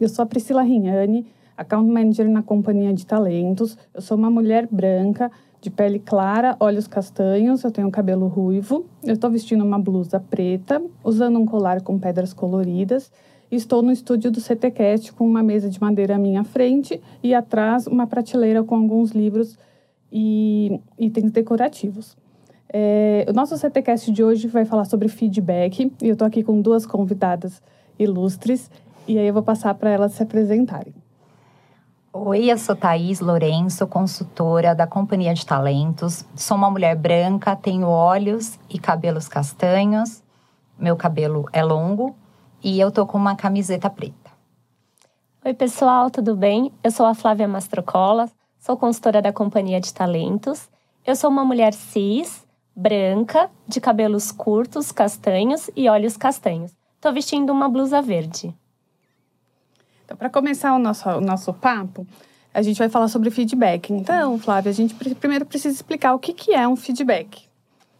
Eu sou a Priscila Rignani, account manager na companhia de talentos. Eu sou uma mulher branca, de pele clara, olhos castanhos, eu tenho cabelo ruivo. Eu estou vestindo uma blusa preta, usando um colar com pedras coloridas. Estou no estúdio do CTCast com uma mesa de madeira à minha frente e atrás uma prateleira com alguns livros e itens decorativos. É, o nosso CTCast de hoje vai falar sobre feedback e eu estou aqui com duas convidadas ilustres e aí eu vou passar para elas se apresentarem. Oi, eu sou Thaís Lourenço, consultora da Companhia de Talentos. Sou uma mulher branca, tenho olhos e cabelos castanhos. Meu cabelo é longo e eu tô com uma camiseta preta. Oi, pessoal, tudo bem? Eu sou a Flávia Mastrocola, sou consultora da Companhia de Talentos. Eu sou uma mulher cis, branca, de cabelos curtos, castanhos e olhos castanhos. Tô vestindo uma blusa verde. Então, para começar o nosso, o nosso papo, a gente vai falar sobre feedback. Então, Flávia, a gente primeiro precisa explicar o que, que é um feedback.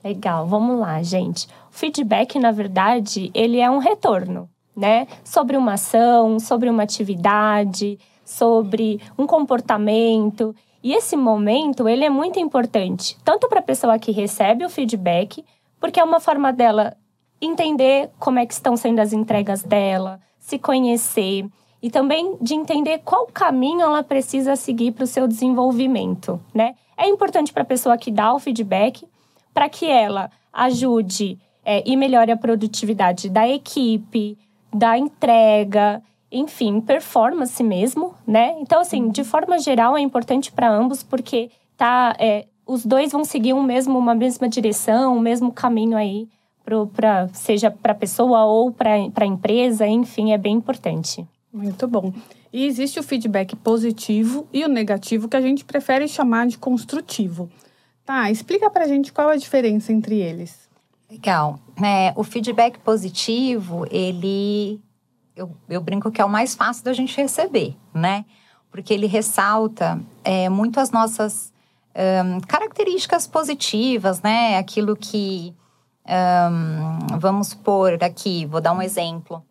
Legal, vamos lá, gente. O feedback, na verdade, ele é um retorno, né? Sobre uma ação, sobre uma atividade, sobre um comportamento. E esse momento, ele é muito importante, tanto para a pessoa que recebe o feedback, porque é uma forma dela entender como é que estão sendo as entregas dela, se conhecer, e também de entender qual caminho ela precisa seguir para o seu desenvolvimento, né? É importante para a pessoa que dá o feedback para que ela ajude é, e melhore a produtividade da equipe, da entrega, enfim, performance mesmo, né? Então, assim, de forma geral, é importante para ambos porque tá, é, os dois vão seguir um mesmo, uma mesma direção, o mesmo caminho aí, pro, pra, seja para a pessoa ou para a empresa, enfim, é bem importante. Muito bom. E existe o feedback positivo e o negativo que a gente prefere chamar de construtivo. Tá, explica pra gente qual a diferença entre eles. Legal. É, o feedback positivo, ele. Eu, eu brinco que é o mais fácil da gente receber, né? Porque ele ressalta é, muito as nossas um, características positivas, né? Aquilo que. Um, vamos por aqui, vou dar um exemplo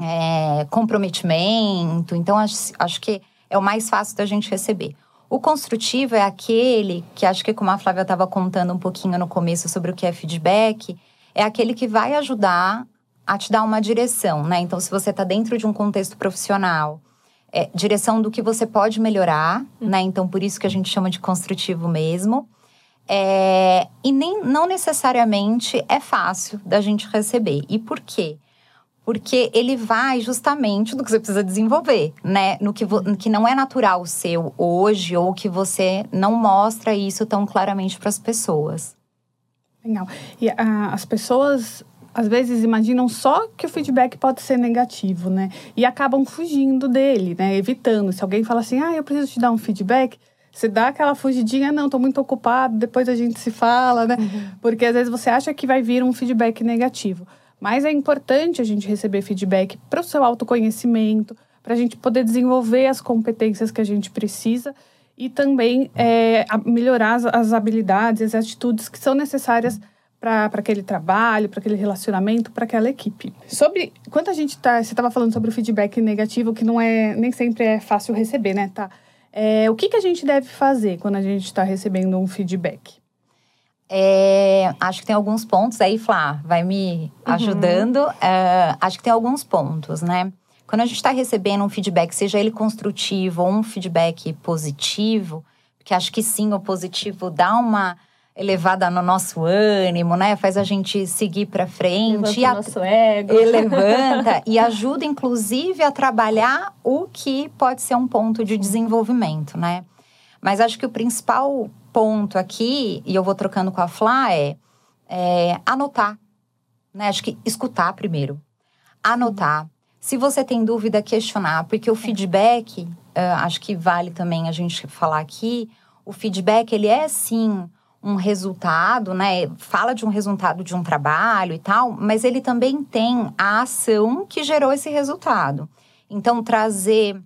é, comprometimento. Então, acho, acho que é o mais fácil da gente receber. O construtivo é aquele que acho que, como a Flávia estava contando um pouquinho no começo sobre o que é feedback, é aquele que vai ajudar a te dar uma direção, né? Então, se você está dentro de um contexto profissional, é, direção do que você pode melhorar, uhum. né? Então, por isso que a gente chama de construtivo mesmo. É, e nem, não necessariamente é fácil da gente receber. E por quê? Porque ele vai justamente no que você precisa desenvolver, né? No que, que não é natural seu hoje ou que você não mostra isso tão claramente para as pessoas. Legal. E uh, as pessoas às vezes imaginam só que o feedback pode ser negativo, né? E acabam fugindo dele, né? Evitando. Se alguém fala assim, ah, eu preciso te dar um feedback, você dá aquela fugidinha, não, tô muito ocupado, depois a gente se fala, né? Uhum. Porque às vezes você acha que vai vir um feedback negativo. Mas é importante a gente receber feedback para o seu autoconhecimento, para a gente poder desenvolver as competências que a gente precisa e também é, melhorar as, habilidades, as atitudes que são necessárias para aquele trabalho, para aquele relacionamento, para aquela equipe. Sobre quando a gente está, você estava falando sobre o feedback negativo, que não é nem sempre é fácil receber, né? Tá? É, o que, que a gente deve fazer quando a gente está recebendo um feedback? É, acho que tem alguns pontos aí, Flá, vai me uhum. ajudando. Uhum. É, acho que tem alguns pontos, né? Quando a gente está recebendo um feedback, seja ele construtivo ou um feedback positivo, porque acho que sim, o positivo dá uma elevada no nosso ânimo, né? Faz a gente seguir para frente. Levanta o nosso ego. E levanta e ajuda, inclusive, a trabalhar o que pode ser um ponto de desenvolvimento, né? Mas acho que o principal ponto aqui, e eu vou trocando com a Flá, é, é anotar. Né? Acho que escutar primeiro. Anotar. Se você tem dúvida, questionar, porque o é. feedback, uh, acho que vale também a gente falar aqui, o feedback, ele é sim um resultado, né? Fala de um resultado de um trabalho e tal, mas ele também tem a ação que gerou esse resultado. Então, trazer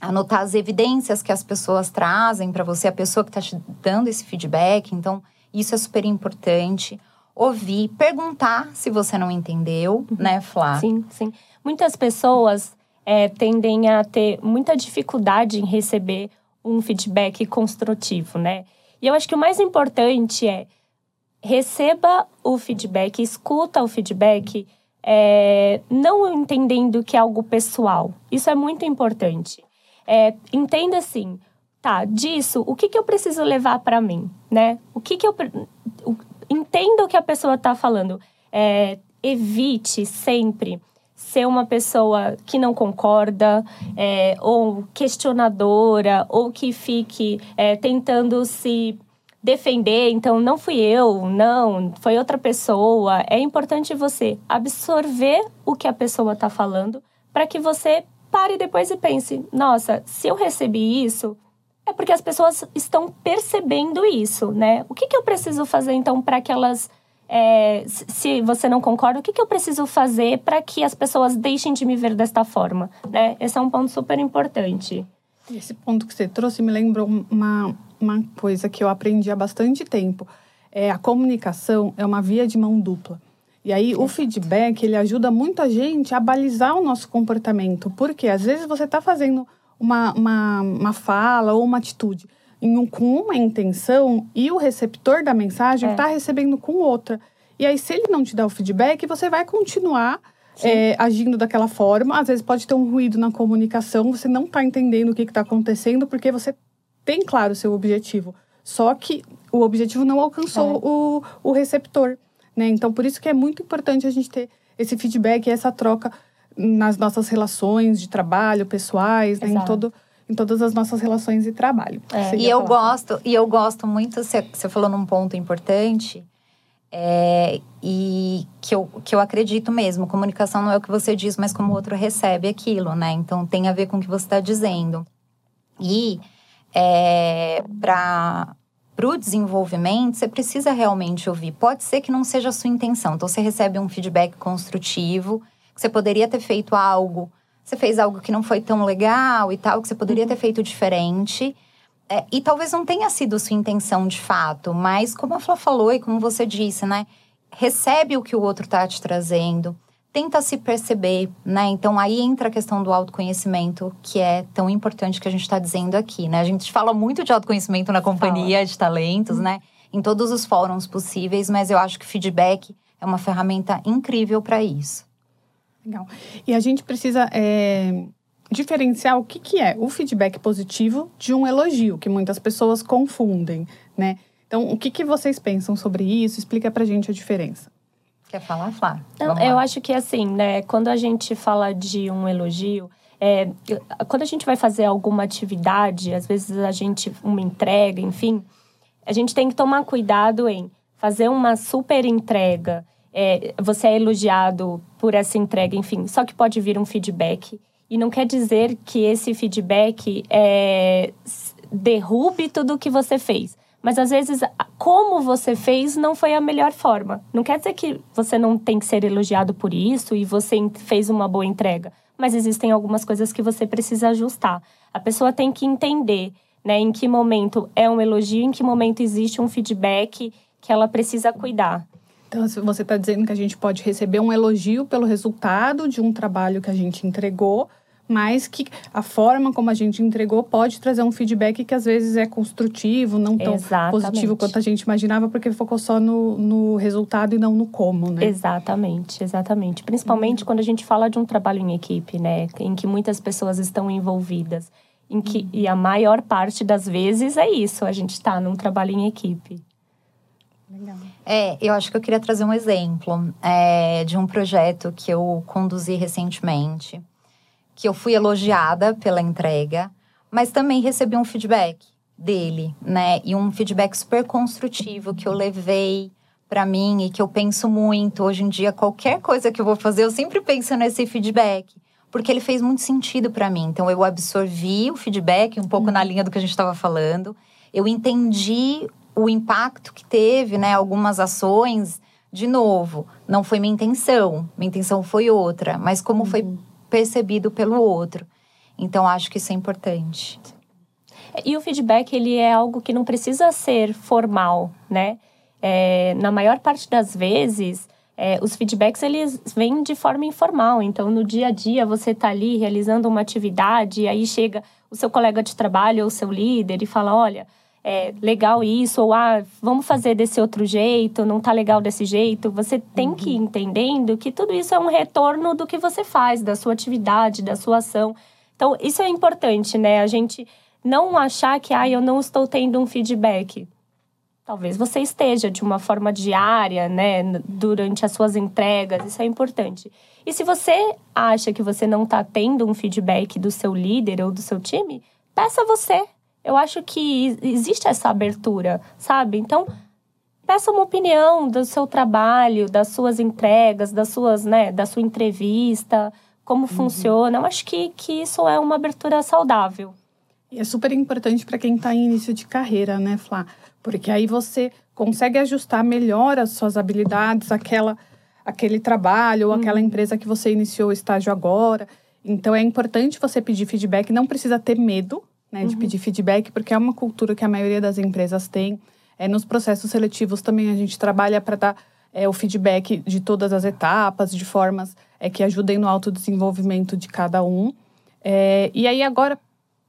anotar as evidências que as pessoas trazem para você, a pessoa que está te dando esse feedback. Então, isso é super importante. Ouvir, perguntar se você não entendeu, uhum. né, Flá? Sim, sim. Muitas pessoas é, tendem a ter muita dificuldade em receber um feedback construtivo, né? E eu acho que o mais importante é receba o feedback, escuta o feedback, é, não entendendo que é algo pessoal. Isso é muito importante. É, entenda assim, tá, disso, o que, que eu preciso levar para mim, né? O que que eu... O, entenda o que a pessoa está falando. É, evite sempre ser uma pessoa que não concorda, é, ou questionadora, ou que fique é, tentando se defender, então não fui eu, não, foi outra pessoa. É importante você absorver o que a pessoa está falando para que você pare depois e pense: nossa, se eu recebi isso, é porque as pessoas estão percebendo isso, né? O que, que eu preciso fazer então para que elas é, se você não concorda, o que, que eu preciso fazer para que as pessoas deixem de me ver desta forma? Né? Esse é um ponto super importante. Esse ponto que você trouxe me lembrou uma, uma coisa que eu aprendi há bastante tempo. É, a comunicação é uma via de mão dupla. E aí, o feedback, ele ajuda muito a gente a balizar o nosso comportamento. Porque, às vezes, você está fazendo uma, uma, uma fala ou uma atitude um, com uma intenção e o receptor da mensagem está é. recebendo com outra. E aí, se ele não te dá o feedback, você vai continuar é, agindo daquela forma. Às vezes pode ter um ruído na comunicação, você não está entendendo o que está acontecendo, porque você tem claro o seu objetivo. Só que o objetivo não alcançou é. o, o receptor. Né? Então, por isso que é muito importante a gente ter esse feedback e essa troca nas nossas relações de trabalho, pessoais, né? em todo em todas as nossas relações de trabalho. É. E eu gosto, e eu gosto muito, você, você falou num ponto importante, é, e que eu, que eu acredito mesmo, comunicação não é o que você diz, mas como o outro recebe aquilo, né? Então tem a ver com o que você está dizendo. E é, para o desenvolvimento, você precisa realmente ouvir. Pode ser que não seja a sua intenção. Então você recebe um feedback construtivo, que você poderia ter feito algo você fez algo que não foi tão legal e tal, que você poderia uhum. ter feito diferente. É, e talvez não tenha sido sua intenção de fato, mas como a Flá falou e como você disse, né? Recebe o que o outro tá te trazendo, tenta se perceber, né? Então aí entra a questão do autoconhecimento, que é tão importante que a gente está dizendo aqui, né? A gente fala muito de autoconhecimento na companhia fala. de talentos, uhum. né? Em todos os fóruns possíveis, mas eu acho que feedback é uma ferramenta incrível para isso. Legal. E a gente precisa é, diferenciar o que, que é o feedback positivo de um elogio, que muitas pessoas confundem, né? Então, o que, que vocês pensam sobre isso? Explica pra gente a diferença. Quer falar, Flá? Não, eu acho que assim, né? Quando a gente fala de um elogio, é, quando a gente vai fazer alguma atividade, às vezes a gente, uma entrega, enfim, a gente tem que tomar cuidado em fazer uma super entrega é, você é elogiado por essa entrega, enfim. Só que pode vir um feedback. E não quer dizer que esse feedback é, derrube tudo o que você fez. Mas às vezes, como você fez não foi a melhor forma. Não quer dizer que você não tem que ser elogiado por isso e você fez uma boa entrega. Mas existem algumas coisas que você precisa ajustar. A pessoa tem que entender né, em que momento é um elogio, em que momento existe um feedback que ela precisa cuidar. Então, você está dizendo que a gente pode receber um elogio pelo resultado de um trabalho que a gente entregou, mas que a forma como a gente entregou pode trazer um feedback que às vezes é construtivo, não tão Exatamente. positivo quanto a gente imaginava, porque focou só no, no resultado e não no como, né? Exatamente, exatamente. Principalmente uhum. quando a gente fala de um trabalho em equipe, né? Em que muitas pessoas estão envolvidas. Em que, uhum. E a maior parte das vezes é isso, a gente está num trabalho em equipe. Legal. É, eu acho que eu queria trazer um exemplo é, de um projeto que eu conduzi recentemente, que eu fui elogiada pela entrega, mas também recebi um feedback dele, né? E um feedback super construtivo que eu levei para mim e que eu penso muito. Hoje em dia qualquer coisa que eu vou fazer eu sempre penso nesse feedback porque ele fez muito sentido para mim. Então eu absorvi o feedback um pouco na linha do que a gente estava falando. Eu entendi o impacto que teve, né, algumas ações, de novo, não foi minha intenção, minha intenção foi outra, mas como uhum. foi percebido pelo outro. Então acho que isso é importante. E o feedback ele é algo que não precisa ser formal, né? É, na maior parte das vezes é, os feedbacks eles vêm de forma informal. Então, no dia a dia, você está ali realizando uma atividade, e aí chega o seu colega de trabalho ou o seu líder e fala: olha, é legal isso, ou ah, vamos fazer desse outro jeito, não tá legal desse jeito. Você tem que ir uhum. entendendo que tudo isso é um retorno do que você faz, da sua atividade, da sua ação. Então, isso é importante, né? A gente não achar que, ah, eu não estou tendo um feedback. Talvez você esteja de uma forma diária, né, durante as suas entregas, isso é importante. E se você acha que você não está tendo um feedback do seu líder ou do seu time, peça você. Eu acho que existe essa abertura, sabe? Então, peça uma opinião do seu trabalho, das suas entregas, das suas, né, da sua entrevista, como uhum. funciona. Eu acho que, que isso é uma abertura saudável. E é super importante para quem está em início de carreira, né, Flá? Porque aí você consegue ajustar melhor as suas habilidades, aquela, aquele trabalho ou aquela uhum. empresa que você iniciou o estágio agora. Então é importante você pedir feedback, não precisa ter medo né, de uhum. pedir feedback, porque é uma cultura que a maioria das empresas tem. É, nos processos seletivos também a gente trabalha para dar é, o feedback de todas as etapas, de formas é, que ajudem no autodesenvolvimento de cada um. É, e aí agora,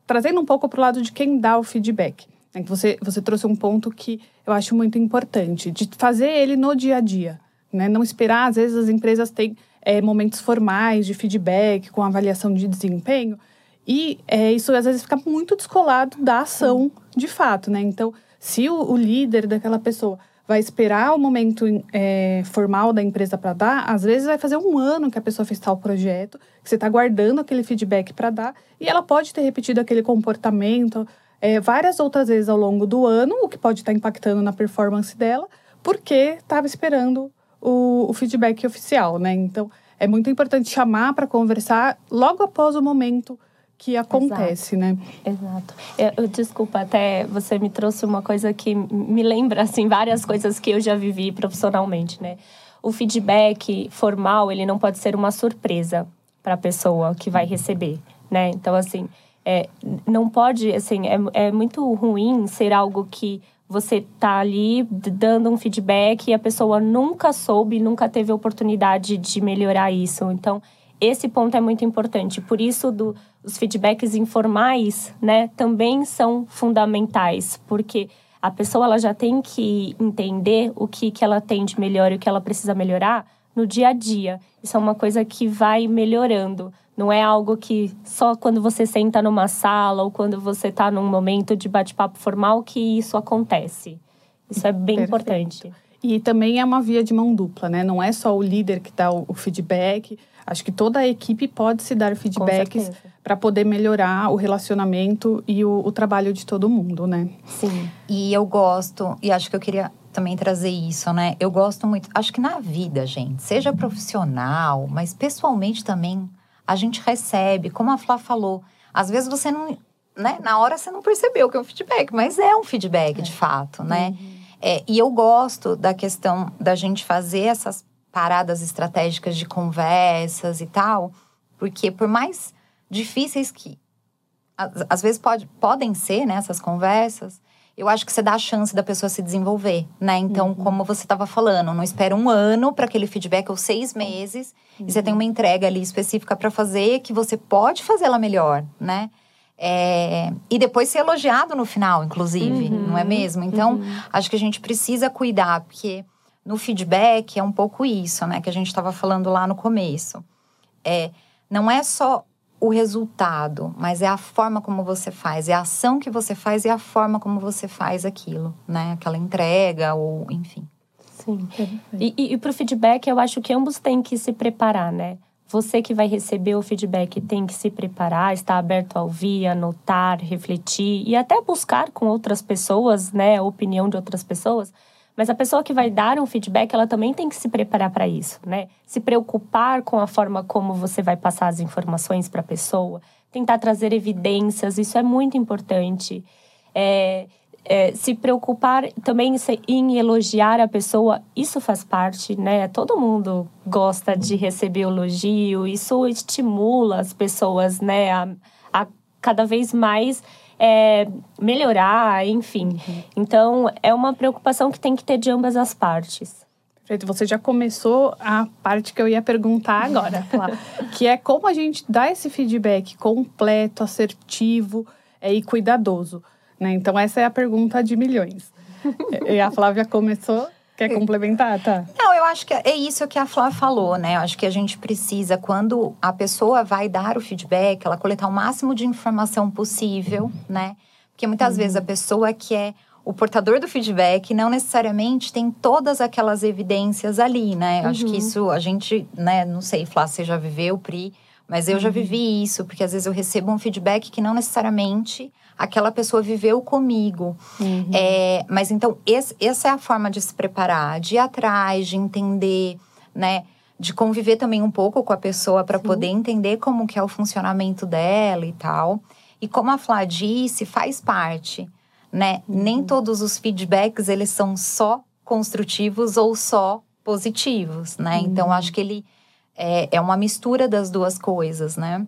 trazendo um pouco para o lado de quem dá o feedback. É você, você trouxe um ponto que eu acho muito importante, de fazer ele no dia a dia. Né? Não esperar, às vezes as empresas têm é, momentos formais de feedback, com avaliação de desempenho, e é, isso às vezes fica muito descolado da ação de fato. Né? Então, se o, o líder daquela pessoa vai esperar o momento é, formal da empresa para dar, às vezes vai fazer um ano que a pessoa fez tal projeto, que você está guardando aquele feedback para dar, e ela pode ter repetido aquele comportamento, é, várias outras vezes ao longo do ano, o que pode estar impactando na performance dela, porque estava esperando o, o, feedback oficial, né? Então, é muito importante chamar para conversar logo após o momento que acontece, Exato. né? Exato. Eu, eu, desculpa, até você me trouxe uma coisa que me lembra, assim, várias coisas que eu já vivi profissionalmente, né? O feedback formal, ele não pode ser uma surpresa para a pessoa que vai receber, né? Então, assim, é, não pode, assim, é, é muito ruim ser algo que você tá ali dando um feedback e a pessoa nunca soube, nunca teve oportunidade de melhorar isso. Então, esse ponto é muito importante. Por isso, do, os feedbacks informais, né, também são fundamentais, porque a pessoa ela já tem que entender o que, que ela tem de melhor e o que ela precisa melhorar no dia a dia. Isso é uma coisa que vai melhorando. Não é algo que só quando você senta numa sala ou quando você está num momento de bate-papo formal que isso acontece. Isso é bem Perfeito. importante. E também é uma via de mão dupla, né? Não é só o líder que dá o feedback. Acho que toda a equipe pode se dar feedbacks para poder melhorar o relacionamento e o, o, trabalho de todo mundo, né? Sim. E eu gosto, e acho que eu queria também trazer isso, né? Eu gosto muito. Acho que na vida, gente, seja profissional, mas pessoalmente também, a gente recebe, como a Flá falou, às vezes você não, né, na hora você não percebeu que é um feedback, mas é um feedback é. de fato, né? Uhum. É, e eu gosto da questão da gente fazer essas paradas estratégicas de conversas e tal, porque por mais difíceis que às vezes pode, podem ser né, essas conversas, eu acho que você dá a chance da pessoa se desenvolver, né? Então, uhum. como você estava falando, não espera um ano para aquele feedback ou seis meses uhum. e você tem uma entrega ali específica para fazer que você pode fazer ela melhor, né? É, e depois ser elogiado no final, inclusive, uhum. não é mesmo? Então, uhum. acho que a gente precisa cuidar, porque no feedback é um pouco isso, né? Que a gente estava falando lá no começo. É, não é só o resultado, mas é a forma como você faz, é a ação que você faz e a forma como você faz aquilo, né? Aquela entrega ou enfim. Sim. E, e, e para o feedback, eu acho que ambos têm que se preparar, né? Você que vai receber o feedback tem que se preparar, estar aberto a ouvir, anotar, refletir e até buscar com outras pessoas, né, a opinião de outras pessoas mas a pessoa que vai dar um feedback, ela também tem que se preparar para isso, né? Se preocupar com a forma como você vai passar as informações para a pessoa, tentar trazer evidências, isso é muito importante. É, é, se preocupar também em elogiar a pessoa, isso faz parte, né? Todo mundo gosta de receber elogio, isso estimula as pessoas, né, a, a cada vez mais é, melhorar, enfim. Uhum. Então, é uma preocupação que tem que ter de ambas as partes. Perfeito, você já começou a parte que eu ia perguntar agora, que é como a gente dá esse feedback completo, assertivo é, e cuidadoso. Né? Então, essa é a pergunta de milhões. e a Flávia começou. Quer complementar, tá? Não, eu acho que é isso que a Flávia falou, né? Eu acho que a gente precisa, quando a pessoa vai dar o feedback, ela coletar o máximo de informação possível, né? Porque muitas uhum. vezes a pessoa que é o portador do feedback não necessariamente tem todas aquelas evidências ali, né? Uhum. Acho que uhum. isso a gente, né, não sei, Flávia, você já viveu, Pri, mas eu uhum. já vivi isso, porque às vezes eu recebo um feedback que não necessariamente aquela pessoa viveu comigo. Uhum. É, mas então, esse, essa é a forma de se preparar, de ir atrás, de entender, né? De conviver também um pouco com a pessoa para poder entender como que é o funcionamento dela e tal. E como a Flá disse, faz parte, né? Uhum. Nem todos os feedbacks, eles são só construtivos ou só positivos, né? Uhum. Então, acho que ele é, é uma mistura das duas coisas, né?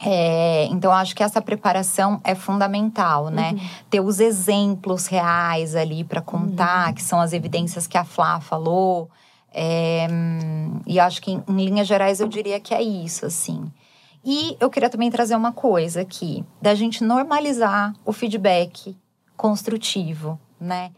É, então, acho que essa preparação é fundamental, né? Uhum. Ter os exemplos reais ali para contar, uhum. que são as evidências que a Flá falou. É, e acho que, em, em linhas gerais, eu diria que é isso, assim. E eu queria também trazer uma coisa aqui, da gente normalizar o feedback construtivo, né?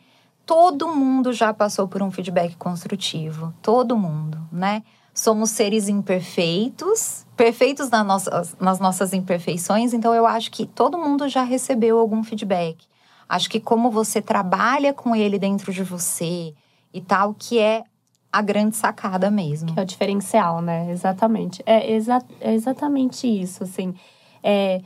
Todo mundo já passou por um feedback construtivo, todo mundo, né? Somos seres imperfeitos, perfeitos nas nossas, nas nossas imperfeições, então eu acho que todo mundo já recebeu algum feedback. Acho que como você trabalha com ele dentro de você e tal, que é a grande sacada mesmo. Que é o diferencial, né? Exatamente. É, exa é exatamente isso, assim. É,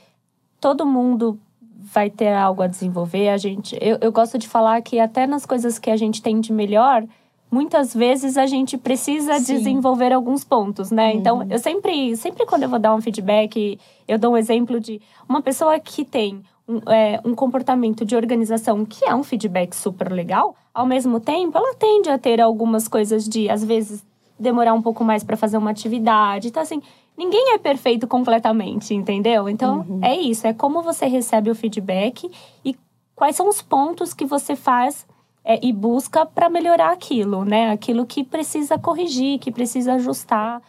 todo mundo vai ter algo a desenvolver. A gente, eu, eu gosto de falar que até nas coisas que a gente tem de melhor, muitas vezes a gente precisa Sim. desenvolver alguns pontos, né? Uhum. Então, eu sempre, sempre quando eu vou dar um feedback, eu dou um exemplo de uma pessoa que tem um, é, um comportamento de organização que é um feedback super legal, ao mesmo tempo, ela tende a ter algumas coisas de, às vezes, demorar um pouco mais para fazer uma atividade. Então, assim, ninguém é perfeito completamente, entendeu? Então, uhum. é isso, é como você recebe o feedback e quais são os pontos que você faz é, e busca para melhorar aquilo, né? Aquilo que precisa corrigir, que precisa ajustar.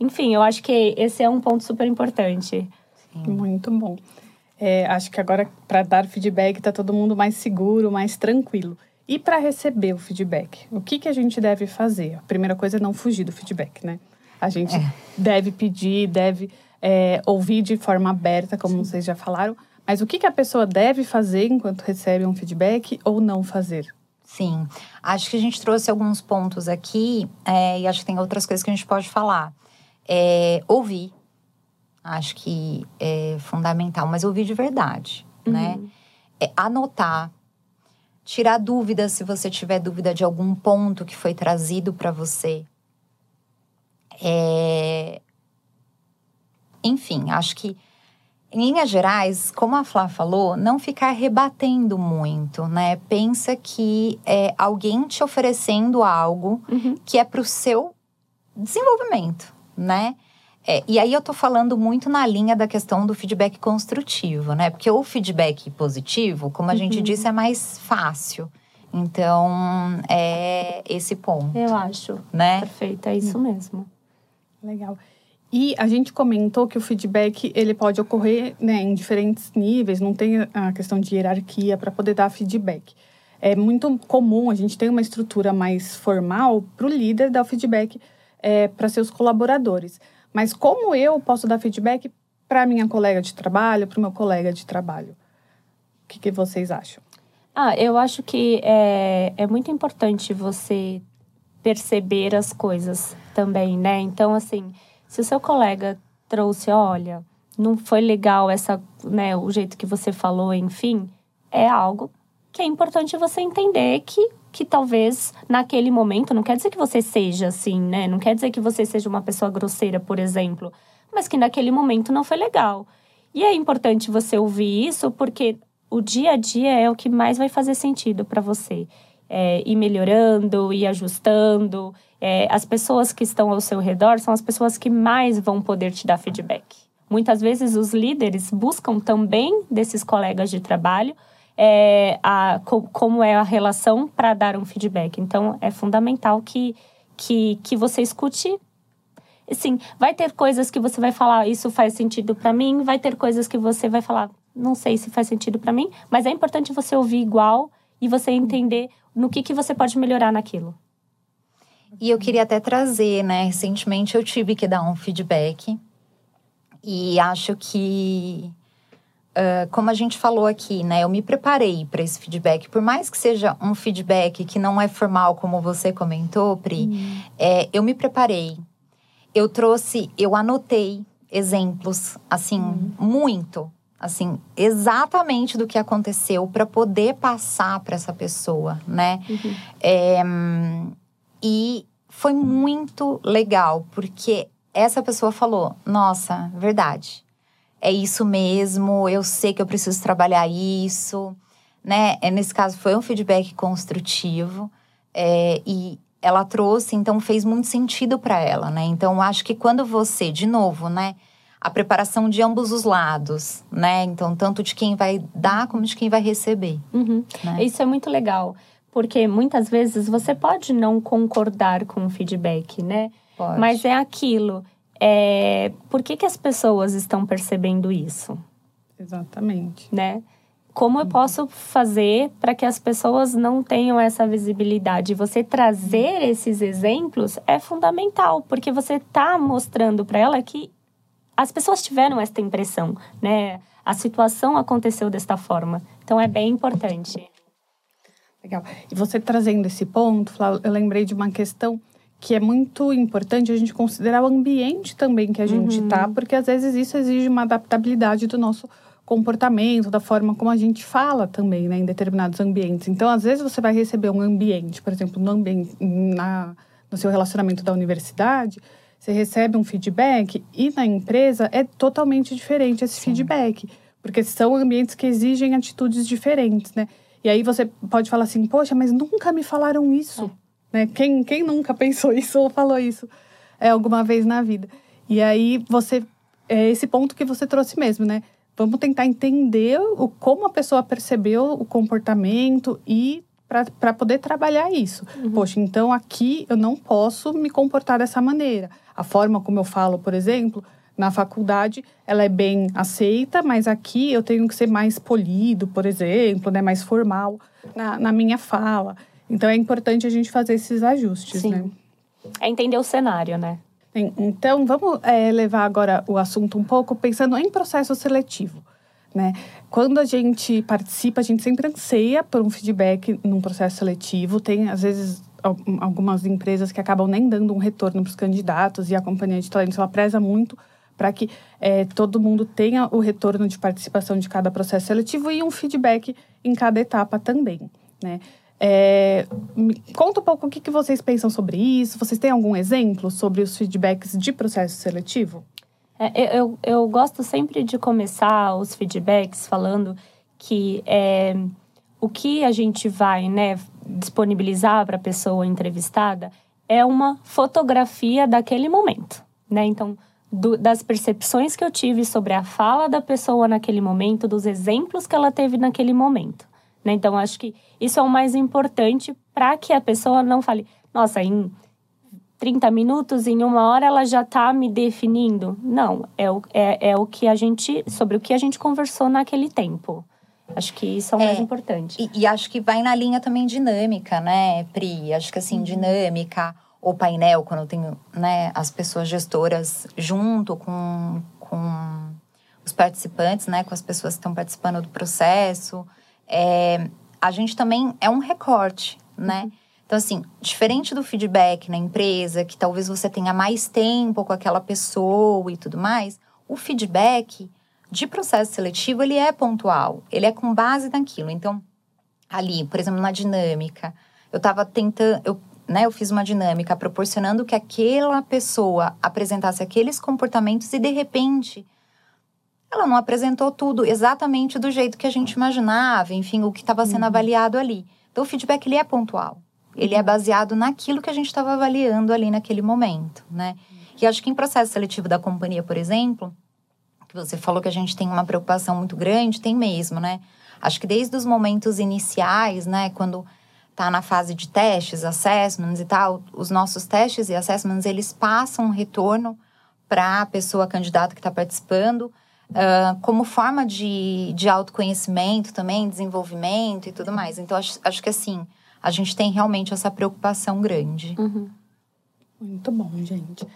Enfim, eu acho que esse é um ponto super importante. Sim. Muito bom. É, acho que agora, para dar feedback, está todo mundo mais seguro, mais tranquilo. E para receber o feedback, o que, que a gente deve fazer? A primeira coisa é não fugir do feedback, né? A gente é. deve pedir, deve é, ouvir de forma aberta, como Sim. vocês já falaram. Mas o que, que a pessoa deve fazer enquanto recebe um feedback ou não fazer? Sim, acho que a gente trouxe alguns pontos aqui é, e acho que tem outras coisas que a gente pode falar. É, ouvir, acho que é fundamental, mas ouvir de verdade, uhum. né? É, anotar, tirar dúvidas se você tiver dúvida de algum ponto que foi trazido para você. É... Enfim, acho que em linhas gerais, como a Flá falou, não ficar rebatendo muito, né? Pensa que é alguém te oferecendo algo uhum. que é para o seu desenvolvimento, né? É, e aí eu tô falando muito na linha da questão do feedback construtivo, né? Porque o feedback positivo, como a uhum. gente disse, é mais fácil. Então, é esse ponto. Eu acho. Né? Perfeito, é isso mesmo. Legal. E a gente comentou que o feedback ele pode ocorrer né, em diferentes níveis, não tem a questão de hierarquia para poder dar feedback. É muito comum, a gente tem uma estrutura mais formal para o líder dar o feedback é, para seus colaboradores. Mas como eu posso dar feedback para minha colega de trabalho, para o meu colega de trabalho? O que, que, vocês acham? Ah, eu acho que é, é muito importante você perceber as coisas também, né? Então, assim, se o seu colega trouxe, olha, não foi legal essa, né, o jeito que você falou, enfim, é algo que é importante você entender que que talvez naquele momento, não quer dizer que você seja assim, né? Não quer dizer que você seja uma pessoa grosseira, por exemplo, mas que naquele momento não foi legal. E é importante você ouvir isso porque o dia a dia é o que mais vai fazer sentido para você. É, ir melhorando, ir ajustando é, as pessoas que estão ao seu redor são as pessoas que mais vão poder te dar feedback. Muitas vezes os líderes buscam também desses colegas de trabalho é, a, co, como é a relação para dar um feedback. Então, é fundamental que, que, que você escute. Sim, vai ter coisas que você vai falar, isso faz sentido para mim, vai ter coisas que você vai falar, não sei se faz sentido para mim, mas é importante você ouvir igual e você entender no que, que você pode melhorar naquilo. E eu queria até trazer, né? Recentemente eu tive que dar um feedback. E acho que, uh, como a gente falou aqui, né? Eu me preparei para esse feedback. Por mais que seja um feedback que não é formal, como você comentou, Pri, hum. é, eu me preparei. Eu trouxe, eu anotei exemplos, assim, hum. muito assim, exatamente do que aconteceu para poder passar para essa pessoa, né? Uhum. É, e foi muito legal, porque essa pessoa falou: Nossa, verdade, é isso mesmo, eu sei que eu preciso trabalhar isso, né? É, nesse caso, foi um feedback construtivo é, e ela trouxe, então fez muito sentido para ela, né? Então, acho que quando você, de novo, né? A preparação de ambos os lados, né? Então, tanto de quem vai dar como de quem vai receber. Uhum. Né? Isso é muito legal porque muitas vezes você pode não concordar com o feedback, né? Pode. Mas é aquilo. É... Por que, que as pessoas estão percebendo isso? Exatamente. Né? Como eu uhum. posso fazer para que as pessoas não tenham essa visibilidade? Você trazer esses exemplos é fundamental, porque você está mostrando para ela que as pessoas tiveram essa impressão, né? A situação aconteceu desta forma. Então é bem importante. Legal. E você trazendo esse ponto, eu lembrei de uma questão que é muito importante a gente considerar o ambiente também que a gente está, uhum. porque às vezes isso exige uma adaptabilidade do nosso comportamento, da forma como a gente fala também, né, em determinados ambientes. Então, às vezes você vai receber um ambiente, por exemplo, no ambiente na no seu relacionamento da universidade, você recebe um feedback e na empresa é totalmente diferente esse Sim. feedback, porque são ambientes que exigem atitudes diferentes, né? E aí você pode falar assim, poxa, mas nunca me falaram isso. É. Né? Quem, quem nunca pensou isso ou falou isso é, alguma vez na vida? E aí você. É esse ponto que você trouxe mesmo, né? Vamos tentar entender o, como a pessoa percebeu o comportamento e para poder trabalhar isso. Uhum. Poxa, então aqui eu não posso me comportar dessa maneira. A forma como eu falo, por exemplo, na faculdade ela é bem aceita, mas aqui eu tenho que ser mais polido, por exemplo, né, mais formal na, na minha fala. Então é importante a gente fazer esses ajustes, Sim. né? É entender o cenário, né? Então vamos é, levar agora o assunto um pouco pensando em processo seletivo. Né? Quando a gente participa, a gente sempre anseia por um feedback num processo seletivo. Tem, às vezes, algumas empresas que acabam nem dando um retorno para os candidatos e a companhia de talentos ela preza muito para que é, todo mundo tenha o retorno de participação de cada processo seletivo e um feedback em cada etapa também, né? É, conta um pouco o que, que vocês pensam sobre isso. Vocês têm algum exemplo sobre os feedbacks de processo seletivo? É, eu, eu gosto sempre de começar os feedbacks falando que é, o que a gente vai né, disponibilizar para a pessoa entrevistada é uma fotografia daquele momento. Né? Então, do, das percepções que eu tive sobre a fala da pessoa naquele momento, dos exemplos que ela teve naquele momento. Né? Então, acho que isso é o mais importante para que a pessoa não fale, nossa, em 30 minutos, em uma hora ela já está me definindo. Não, é o, é, é o que a gente, sobre o que a gente conversou naquele tempo. Acho que isso é o é, mais importante. E, e, acho que vai na linha também dinâmica, né, Pri? Acho que assim, uhum. dinâmica o painel, quando eu tenho né, as pessoas gestoras junto com, com os participantes, né, com as pessoas que estão participando do processo, é, a gente também é um recorte, né? Uhum. Então, assim, diferente do feedback na empresa, que talvez você tenha mais tempo com aquela pessoa e tudo mais, o feedback de processo seletivo, ele é pontual, ele é com base naquilo. Então, ali, por exemplo, na dinâmica, eu estava tentando, eu né, eu fiz uma dinâmica proporcionando que aquela pessoa apresentasse aqueles comportamentos e de repente ela não apresentou tudo exatamente do jeito que a gente imaginava, enfim, o que estava sendo uhum. avaliado ali. Então o feedback ele é pontual. Ele é baseado naquilo que a gente estava avaliando ali naquele momento, né? E acho que em processo seletivo da companhia, por exemplo, que você falou que a gente tem uma preocupação muito grande, tem mesmo, né? Acho que desde os momentos iniciais, né, quando está na fase de testes, assessments e tal, os nossos testes e assessments, eles passam um retorno para a pessoa candidata que está participando, uh, como forma de, de autoconhecimento também, desenvolvimento e tudo mais. Então, acho, acho que assim, a gente tem realmente essa preocupação grande. Uhum. Muito bom, gente.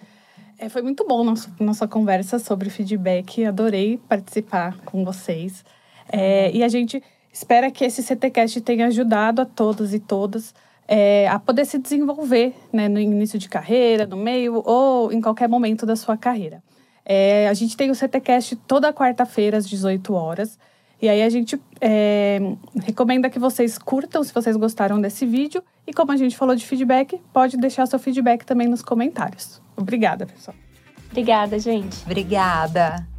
É, foi muito bom nosso, nossa conversa sobre feedback. Adorei participar com vocês. É, e a gente espera que esse CTCast tenha ajudado a todos e todas é, a poder se desenvolver né, no início de carreira, no meio ou em qualquer momento da sua carreira. É, a gente tem o CTCast toda quarta-feira às 18 horas. E aí a gente é, recomenda que vocês curtam se vocês gostaram desse vídeo. E como a gente falou de feedback, pode deixar seu feedback também nos comentários. Obrigada, pessoal. Obrigada, gente. Obrigada.